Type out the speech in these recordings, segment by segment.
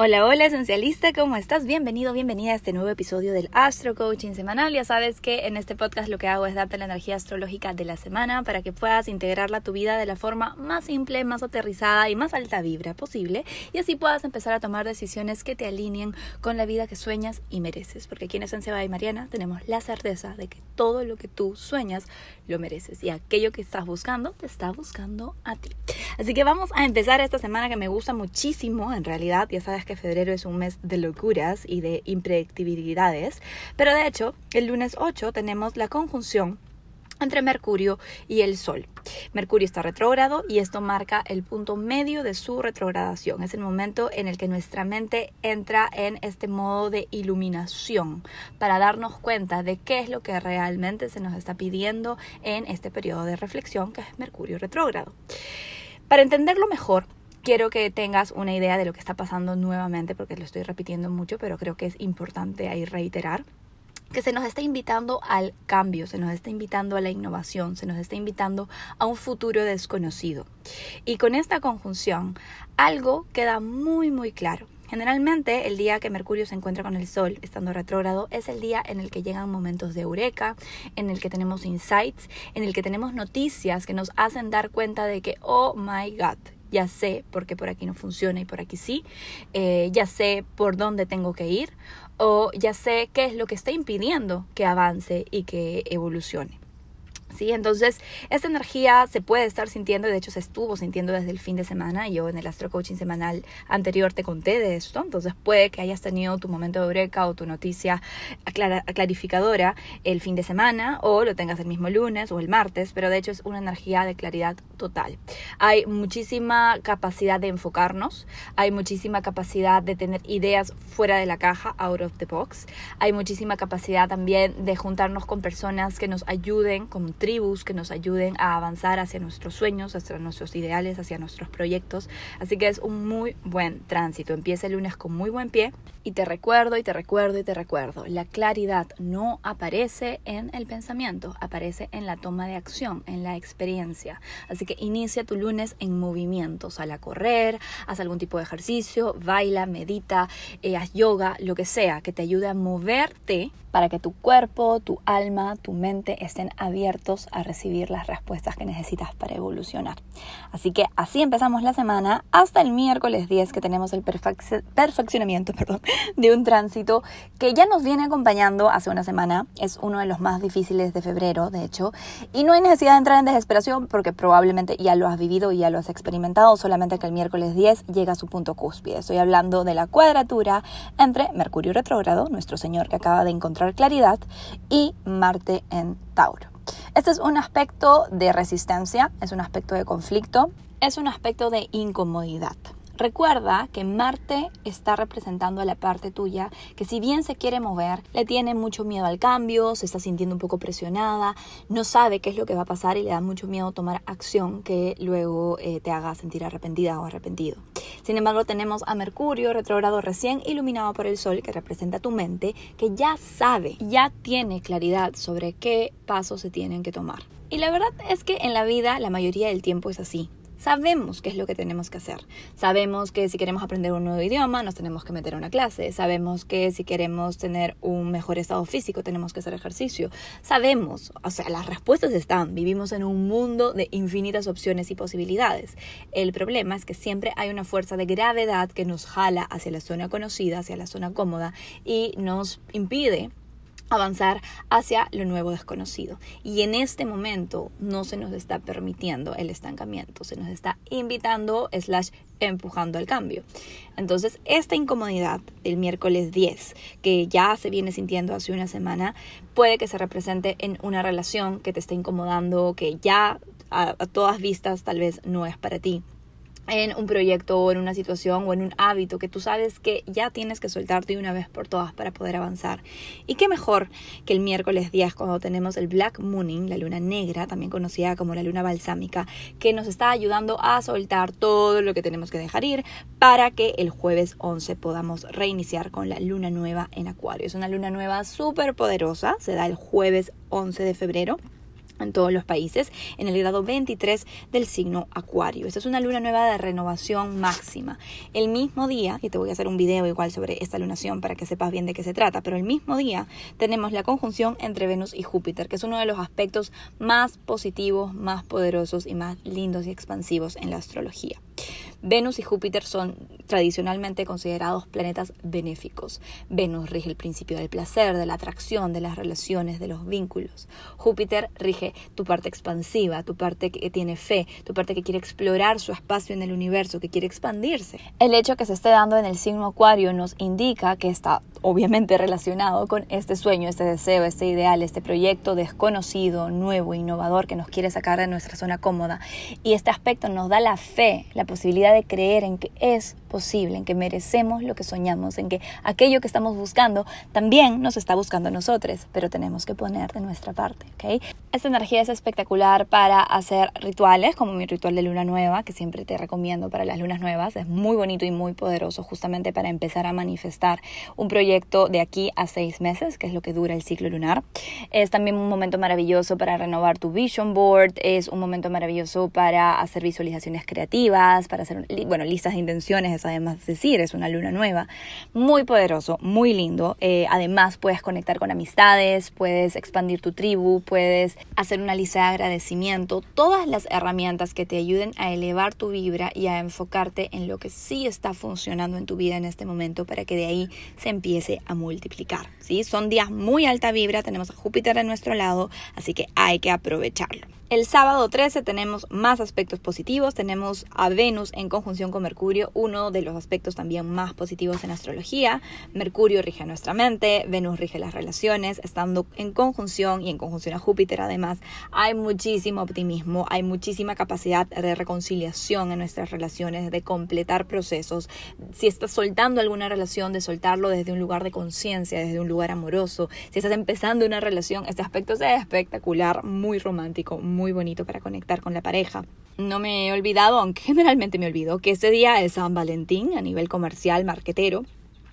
Hola, hola esencialista, ¿cómo estás? Bienvenido, bienvenida a este nuevo episodio del Astro Coaching Semanal. Ya sabes que en este podcast lo que hago es darte la energía astrológica de la semana para que puedas integrarla a tu vida de la forma más simple, más aterrizada y más alta vibra posible y así puedas empezar a tomar decisiones que te alineen con la vida que sueñas y mereces. Porque aquí en Esencia y Mariana tenemos la certeza de que todo lo que tú sueñas lo mereces y aquello que estás buscando te está buscando a ti. Así que vamos a empezar esta semana que me gusta muchísimo, en realidad, ya sabes que febrero es un mes de locuras y de impredictibilidades, pero de hecho, el lunes 8 tenemos la conjunción entre Mercurio y el Sol. Mercurio está retrógrado y esto marca el punto medio de su retrogradación. Es el momento en el que nuestra mente entra en este modo de iluminación para darnos cuenta de qué es lo que realmente se nos está pidiendo en este periodo de reflexión que es Mercurio retrógrado. Para entenderlo mejor, quiero que tengas una idea de lo que está pasando nuevamente, porque lo estoy repitiendo mucho, pero creo que es importante ahí reiterar que se nos está invitando al cambio, se nos está invitando a la innovación, se nos está invitando a un futuro desconocido. Y con esta conjunción, algo queda muy, muy claro. Generalmente el día que Mercurio se encuentra con el Sol, estando retrógrado, es el día en el que llegan momentos de eureka, en el que tenemos insights, en el que tenemos noticias que nos hacen dar cuenta de que, oh my god, ya sé por qué por aquí no funciona y por aquí sí, eh, ya sé por dónde tengo que ir o ya sé qué es lo que está impidiendo que avance y que evolucione. ¿Sí? Entonces, esta energía se puede estar sintiendo, de hecho se estuvo sintiendo desde el fin de semana. Yo en el Astro Coaching semanal anterior te conté de esto, entonces puede que hayas tenido tu momento de breca o tu noticia clarificadora el fin de semana o lo tengas el mismo lunes o el martes, pero de hecho es una energía de claridad total. Hay muchísima capacidad de enfocarnos, hay muchísima capacidad de tener ideas fuera de la caja, out of the box. Hay muchísima capacidad también de juntarnos con personas que nos ayuden con tribus que nos ayuden a avanzar hacia nuestros sueños, hacia nuestros ideales, hacia nuestros proyectos. Así que es un muy buen tránsito. Empieza el lunes con muy buen pie y te recuerdo y te recuerdo y te recuerdo. La claridad no aparece en el pensamiento, aparece en la toma de acción, en la experiencia. Así que inicia tu lunes en movimiento. Sal a correr, haz algún tipo de ejercicio, baila, medita, eh, haz yoga, lo que sea que te ayude a moverte para que tu cuerpo, tu alma, tu mente estén abiertos a recibir las respuestas que necesitas para evolucionar. Así que así empezamos la semana hasta el miércoles 10 que tenemos el perfeccionamiento perdón, de un tránsito que ya nos viene acompañando hace una semana. Es uno de los más difíciles de febrero, de hecho. Y no hay necesidad de entrar en desesperación porque probablemente ya lo has vivido y ya lo has experimentado, solamente que el miércoles 10 llega a su punto cúspide. Estoy hablando de la cuadratura entre Mercurio retrógrado, nuestro Señor que acaba de encontrar claridad y Marte en Tauro. Este es un aspecto de resistencia, es un aspecto de conflicto, es un aspecto de incomodidad. Recuerda que Marte está representando a la parte tuya que si bien se quiere mover, le tiene mucho miedo al cambio, se está sintiendo un poco presionada, no sabe qué es lo que va a pasar y le da mucho miedo tomar acción que luego eh, te haga sentir arrepentida o arrepentido. Sin embargo, tenemos a Mercurio retrógrado recién iluminado por el Sol que representa tu mente, que ya sabe, ya tiene claridad sobre qué pasos se tienen que tomar. Y la verdad es que en la vida la mayoría del tiempo es así. Sabemos qué es lo que tenemos que hacer. Sabemos que si queremos aprender un nuevo idioma nos tenemos que meter a una clase. Sabemos que si queremos tener un mejor estado físico tenemos que hacer ejercicio. Sabemos, o sea, las respuestas están. Vivimos en un mundo de infinitas opciones y posibilidades. El problema es que siempre hay una fuerza de gravedad que nos jala hacia la zona conocida, hacia la zona cómoda y nos impide avanzar hacia lo nuevo desconocido. Y en este momento no se nos está permitiendo el estancamiento, se nos está invitando, slash, empujando al cambio. Entonces, esta incomodidad del miércoles 10, que ya se viene sintiendo hace una semana, puede que se represente en una relación que te está incomodando, que ya a, a todas vistas tal vez no es para ti en un proyecto o en una situación o en un hábito que tú sabes que ya tienes que soltarte de una vez por todas para poder avanzar. Y qué mejor que el miércoles 10 cuando tenemos el Black Mooning, la luna negra, también conocida como la luna balsámica, que nos está ayudando a soltar todo lo que tenemos que dejar ir para que el jueves 11 podamos reiniciar con la luna nueva en Acuario. Es una luna nueva súper poderosa, se da el jueves 11 de febrero en todos los países, en el grado 23 del signo Acuario. Esta es una luna nueva de renovación máxima. El mismo día, y te voy a hacer un video igual sobre esta lunación para que sepas bien de qué se trata, pero el mismo día tenemos la conjunción entre Venus y Júpiter, que es uno de los aspectos más positivos, más poderosos y más lindos y expansivos en la astrología. Venus y Júpiter son tradicionalmente considerados planetas benéficos. Venus rige el principio del placer, de la atracción, de las relaciones, de los vínculos. Júpiter rige tu parte expansiva, tu parte que tiene fe, tu parte que quiere explorar su espacio en el universo, que quiere expandirse. El hecho que se esté dando en el signo Acuario nos indica que está obviamente relacionado con este sueño, este deseo, este ideal, este proyecto desconocido, nuevo, innovador que nos quiere sacar de nuestra zona cómoda. Y este aspecto nos da la fe, la posibilidad de creer en que es posible, en que merecemos lo que soñamos, en que aquello que estamos buscando también nos está buscando a nosotros, pero tenemos que poner de nuestra parte, ¿ok? Esta energía es espectacular para hacer rituales, como mi ritual de luna nueva, que siempre te recomiendo para las lunas nuevas, es muy bonito y muy poderoso justamente para empezar a manifestar un proyecto de aquí a seis meses, que es lo que dura el ciclo lunar. Es también un momento maravilloso para renovar tu vision board, es un momento maravilloso para hacer visualizaciones creativas, para hacer, bueno, listas de intenciones, además decir, es una luna nueva. Muy poderoso, muy lindo. Eh, además puedes conectar con amistades, puedes expandir tu tribu, puedes hacer una lista de agradecimiento, todas las herramientas que te ayuden a elevar tu vibra y a enfocarte en lo que sí está funcionando en tu vida en este momento para que de ahí se empiece a multiplicar. ¿sí? Son días muy alta vibra, tenemos a Júpiter a nuestro lado, así que hay que aprovecharlo. El sábado 13 tenemos más aspectos positivos, tenemos a Venus en conjunción con Mercurio, uno de los aspectos también más positivos en astrología. Mercurio rige nuestra mente, Venus rige las relaciones, estando en conjunción y en conjunción a Júpiter además, hay muchísimo optimismo, hay muchísima capacidad de reconciliación en nuestras relaciones, de completar procesos. Si estás soltando alguna relación, de soltarlo desde un lugar de conciencia, desde un lugar amoroso. Si estás empezando una relación, este aspecto es espectacular, muy romántico, muy bonito para conectar con la pareja. No me he olvidado, aunque generalmente me olvido, que este día es San Valentín a nivel comercial, marquetero.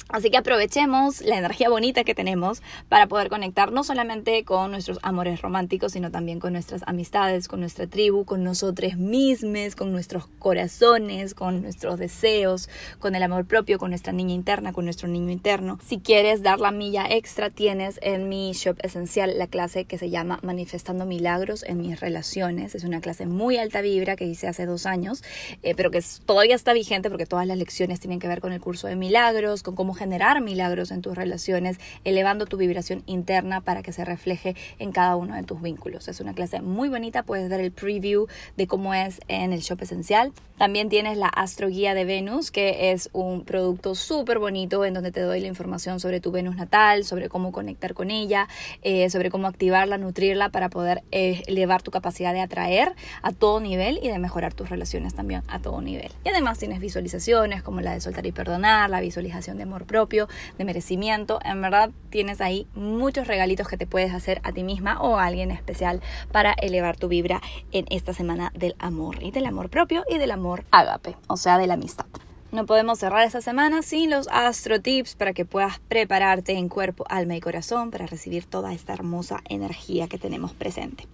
Así que aprovechemos la energía bonita que tenemos para poder conectar no solamente con nuestros amores románticos, sino también con nuestras amistades, con nuestra tribu, con nosotros mismos, con nuestros corazones, con nuestros deseos, con el amor propio, con nuestra niña interna, con nuestro niño interno. Si quieres dar la milla extra, tienes en mi shop esencial la clase que se llama Manifestando Milagros en mis relaciones. Es una clase muy alta vibra que hice hace dos años, eh, pero que todavía está vigente porque todas las lecciones tienen que ver con el curso de milagros, con cómo generar milagros en tus relaciones, elevando tu vibración interna para que se refleje en cada uno de tus vínculos. Es una clase muy bonita, puedes dar el preview de cómo es en el shop esencial. También tienes la Astro Guía de Venus, que es un producto súper bonito en donde te doy la información sobre tu Venus natal, sobre cómo conectar con ella, eh, sobre cómo activarla, nutrirla para poder eh, elevar tu capacidad de atraer a todo nivel y de mejorar tus relaciones también a todo nivel. Y además tienes visualizaciones como la de soltar y perdonar, la visualización de propio, de merecimiento. En verdad tienes ahí muchos regalitos que te puedes hacer a ti misma o a alguien especial para elevar tu vibra en esta semana del amor y del amor propio y del amor ágape, o sea, de la amistad. No podemos cerrar esta semana sin los astro tips para que puedas prepararte en cuerpo, alma y corazón para recibir toda esta hermosa energía que tenemos presente.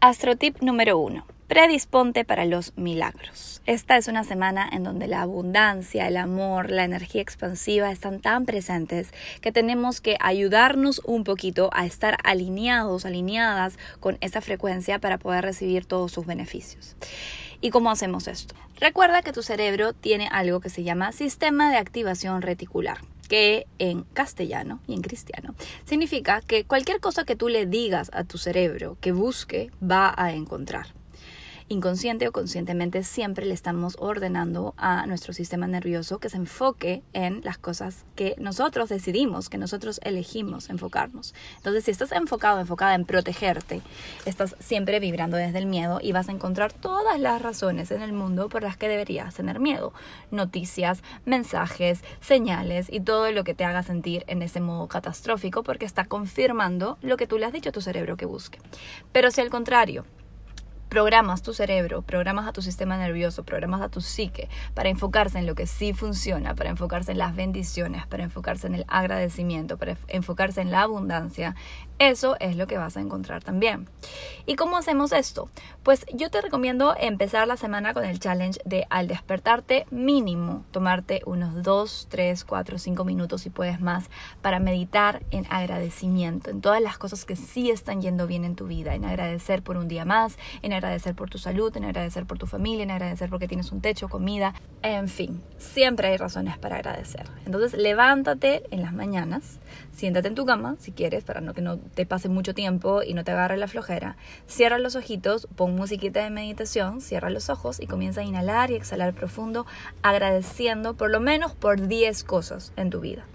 Astro tip número uno predisponte para los milagros. Esta es una semana en donde la abundancia, el amor, la energía expansiva están tan presentes que tenemos que ayudarnos un poquito a estar alineados, alineadas con esa frecuencia para poder recibir todos sus beneficios. ¿Y cómo hacemos esto? Recuerda que tu cerebro tiene algo que se llama sistema de activación reticular que en castellano y en cristiano significa que cualquier cosa que tú le digas a tu cerebro que busque va a encontrar inconsciente o conscientemente siempre le estamos ordenando a nuestro sistema nervioso que se enfoque en las cosas que nosotros decidimos, que nosotros elegimos enfocarnos. Entonces, si estás enfocado, enfocada en protegerte, estás siempre vibrando desde el miedo y vas a encontrar todas las razones en el mundo por las que deberías tener miedo. Noticias, mensajes, señales y todo lo que te haga sentir en ese modo catastrófico porque está confirmando lo que tú le has dicho a tu cerebro que busque. Pero si al contrario, programas tu cerebro, programas a tu sistema nervioso, programas a tu psique para enfocarse en lo que sí funciona, para enfocarse en las bendiciones, para enfocarse en el agradecimiento, para enfocarse en la abundancia, eso es lo que vas a encontrar también. ¿Y cómo hacemos esto? Pues yo te recomiendo empezar la semana con el challenge de al despertarte mínimo, tomarte unos 2, 3, 4, 5 minutos si puedes más para meditar en agradecimiento, en todas las cosas que sí están yendo bien en tu vida, en agradecer por un día más, en agradecer por tu salud, en agradecer por tu familia, en agradecer porque tienes un techo, comida, en fin, siempre hay razones para agradecer. Entonces levántate en las mañanas, siéntate en tu cama si quieres para no que no te pase mucho tiempo y no te agarre la flojera. Cierra los ojitos, pon musiquita de meditación, cierra los ojos y comienza a inhalar y exhalar profundo, agradeciendo por lo menos por 10 cosas en tu vida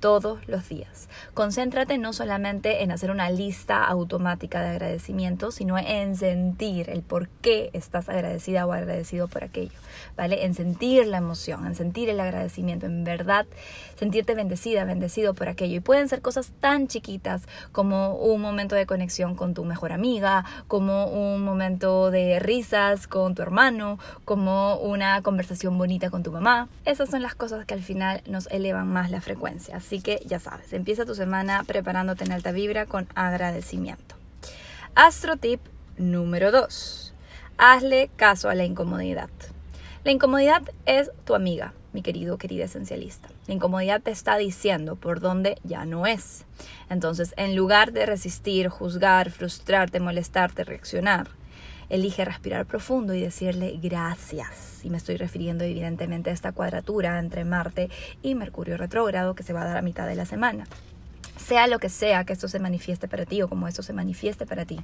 todos los días. Concéntrate no solamente en hacer una lista automática de agradecimientos, sino en sentir el por qué estás agradecida o agradecido por aquello, ¿vale? En sentir la emoción, en sentir el agradecimiento, en verdad sentirte bendecida, bendecido por aquello. Y pueden ser cosas tan chiquitas como un momento de conexión con tu mejor amiga, como un momento de risas con tu hermano, como una conversación bonita con tu mamá. Esas son las cosas que al final nos elevan más la frecuencia. Así que ya sabes, empieza tu semana preparándote en alta vibra con agradecimiento. Astro tip número 2. Hazle caso a la incomodidad. La incomodidad es tu amiga, mi querido, querida esencialista. La incomodidad te está diciendo por dónde ya no es. Entonces, en lugar de resistir, juzgar, frustrarte, molestarte, reaccionar, elige respirar profundo y decirle gracias. Y me estoy refiriendo evidentemente a esta cuadratura entre Marte y Mercurio retrógrado que se va a dar a mitad de la semana. Sea lo que sea que esto se manifieste para ti o como esto se manifieste para ti,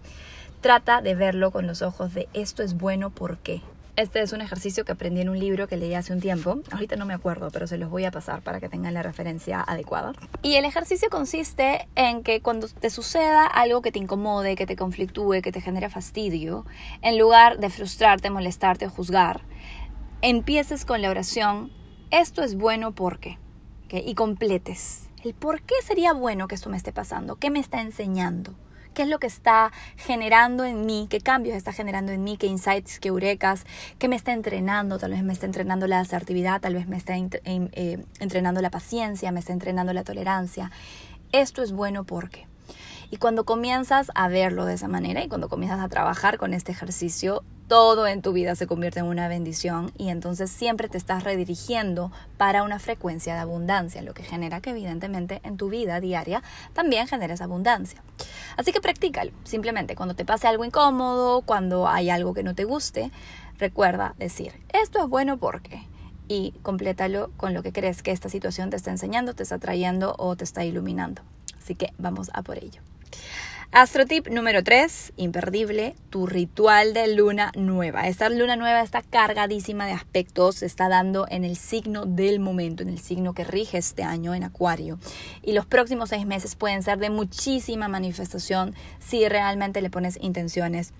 trata de verlo con los ojos de esto es bueno, ¿por qué? Este es un ejercicio que aprendí en un libro que leí hace un tiempo. Ahorita no me acuerdo, pero se los voy a pasar para que tengan la referencia adecuada. Y el ejercicio consiste en que cuando te suceda algo que te incomode, que te conflictúe, que te genere fastidio, en lugar de frustrarte, molestarte o juzgar, empieces con la oración, esto es bueno porque, y completes. El por qué sería bueno que esto me esté pasando, qué me está enseñando qué es lo que está generando en mí, qué cambios está generando en mí, qué insights, qué eurecas, qué me está entrenando, tal vez me está entrenando la asertividad, tal vez me está eh, entrenando la paciencia, me está entrenando la tolerancia. Esto es bueno porque y cuando comienzas a verlo de esa manera y cuando comienzas a trabajar con este ejercicio, todo en tu vida se convierte en una bendición y entonces siempre te estás redirigiendo para una frecuencia de abundancia, lo que genera que evidentemente en tu vida diaria también generes abundancia. Así que practícalo, simplemente cuando te pase algo incómodo, cuando hay algo que no te guste, recuerda decir, esto es bueno porque y complétalo con lo que crees que esta situación te está enseñando, te está trayendo o te está iluminando. Así que vamos a por ello. Astrotip número 3, imperdible, tu ritual de luna nueva. Esta luna nueva está cargadísima de aspectos, se está dando en el signo del momento, en el signo que rige este año en Acuario. Y los próximos seis meses pueden ser de muchísima manifestación si realmente le pones intenciones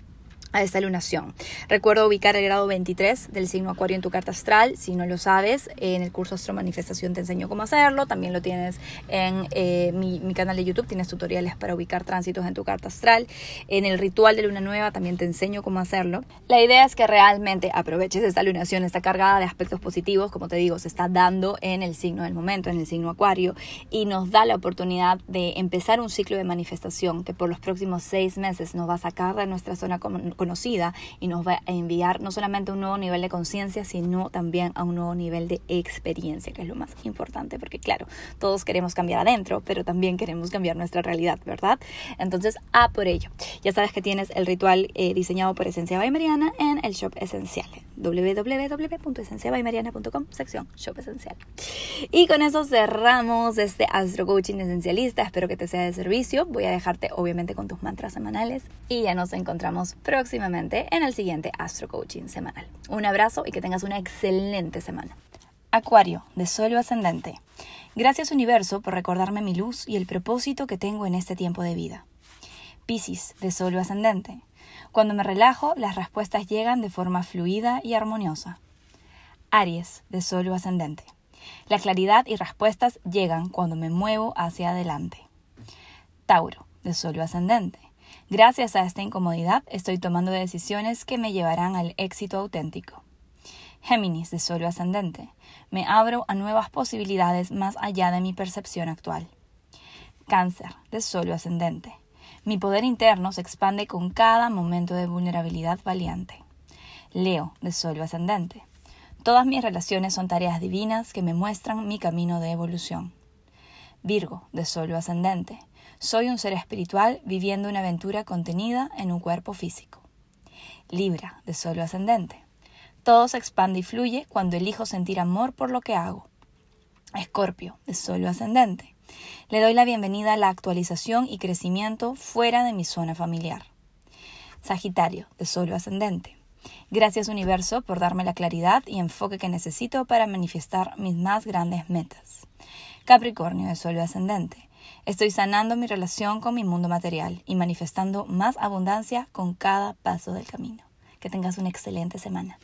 a esta lunación. Recuerdo ubicar el grado 23 del signo Acuario en tu carta astral. Si no lo sabes, en el curso Astro Manifestación te enseño cómo hacerlo. También lo tienes en eh, mi, canal de YouTube. Tienes tutoriales para ubicar tránsitos en tu carta astral. En el ritual de luna nueva también te enseño cómo hacerlo. La idea es que realmente aproveches esta lunación. Está cargada de aspectos positivos. Como te digo, se está dando en el signo del momento, en el signo Acuario. Y nos da la oportunidad de empezar un ciclo de manifestación que por los próximos seis meses nos va a sacar de nuestra zona conocida y nos va a enviar no solamente a un nuevo nivel de conciencia, sino también a un nuevo nivel de experiencia, que es lo más importante, porque claro, todos queremos cambiar adentro, pero también queremos cambiar nuestra realidad, ¿verdad? Entonces, a por ello. Ya sabes que tienes el ritual eh, diseñado por Esencia by Mariana en el Shop Esencial, www.esenciabaymariana.com, sección Shop Esencial. Y con eso cerramos este Astro Coaching Esencialista. Espero que te sea de servicio. Voy a dejarte obviamente con tus mantras semanales y ya nos encontramos próximamente próximamente en el siguiente Astro Coaching semanal. Un abrazo y que tengas una excelente semana. Acuario, de Sol ascendente. Gracias universo por recordarme mi luz y el propósito que tengo en este tiempo de vida. Piscis, de Sol ascendente. Cuando me relajo, las respuestas llegan de forma fluida y armoniosa. Aries, de Sol ascendente. La claridad y respuestas llegan cuando me muevo hacia adelante. Tauro, de Sol ascendente. Gracias a esta incomodidad estoy tomando decisiones que me llevarán al éxito auténtico. Géminis de Sol ascendente. Me abro a nuevas posibilidades más allá de mi percepción actual. Cáncer de Sol ascendente. Mi poder interno se expande con cada momento de vulnerabilidad valiente. Leo de Sol ascendente. Todas mis relaciones son tareas divinas que me muestran mi camino de evolución. Virgo de Sol ascendente. Soy un ser espiritual viviendo una aventura contenida en un cuerpo físico. Libra de Sol ascendente. Todo se expande y fluye cuando elijo sentir amor por lo que hago. Escorpio, de Sol ascendente. Le doy la bienvenida a la actualización y crecimiento fuera de mi zona familiar. Sagitario, de Sol ascendente. Gracias universo por darme la claridad y enfoque que necesito para manifestar mis más grandes metas. Capricornio, de Sol ascendente. Estoy sanando mi relación con mi mundo material y manifestando más abundancia con cada paso del camino. Que tengas una excelente semana.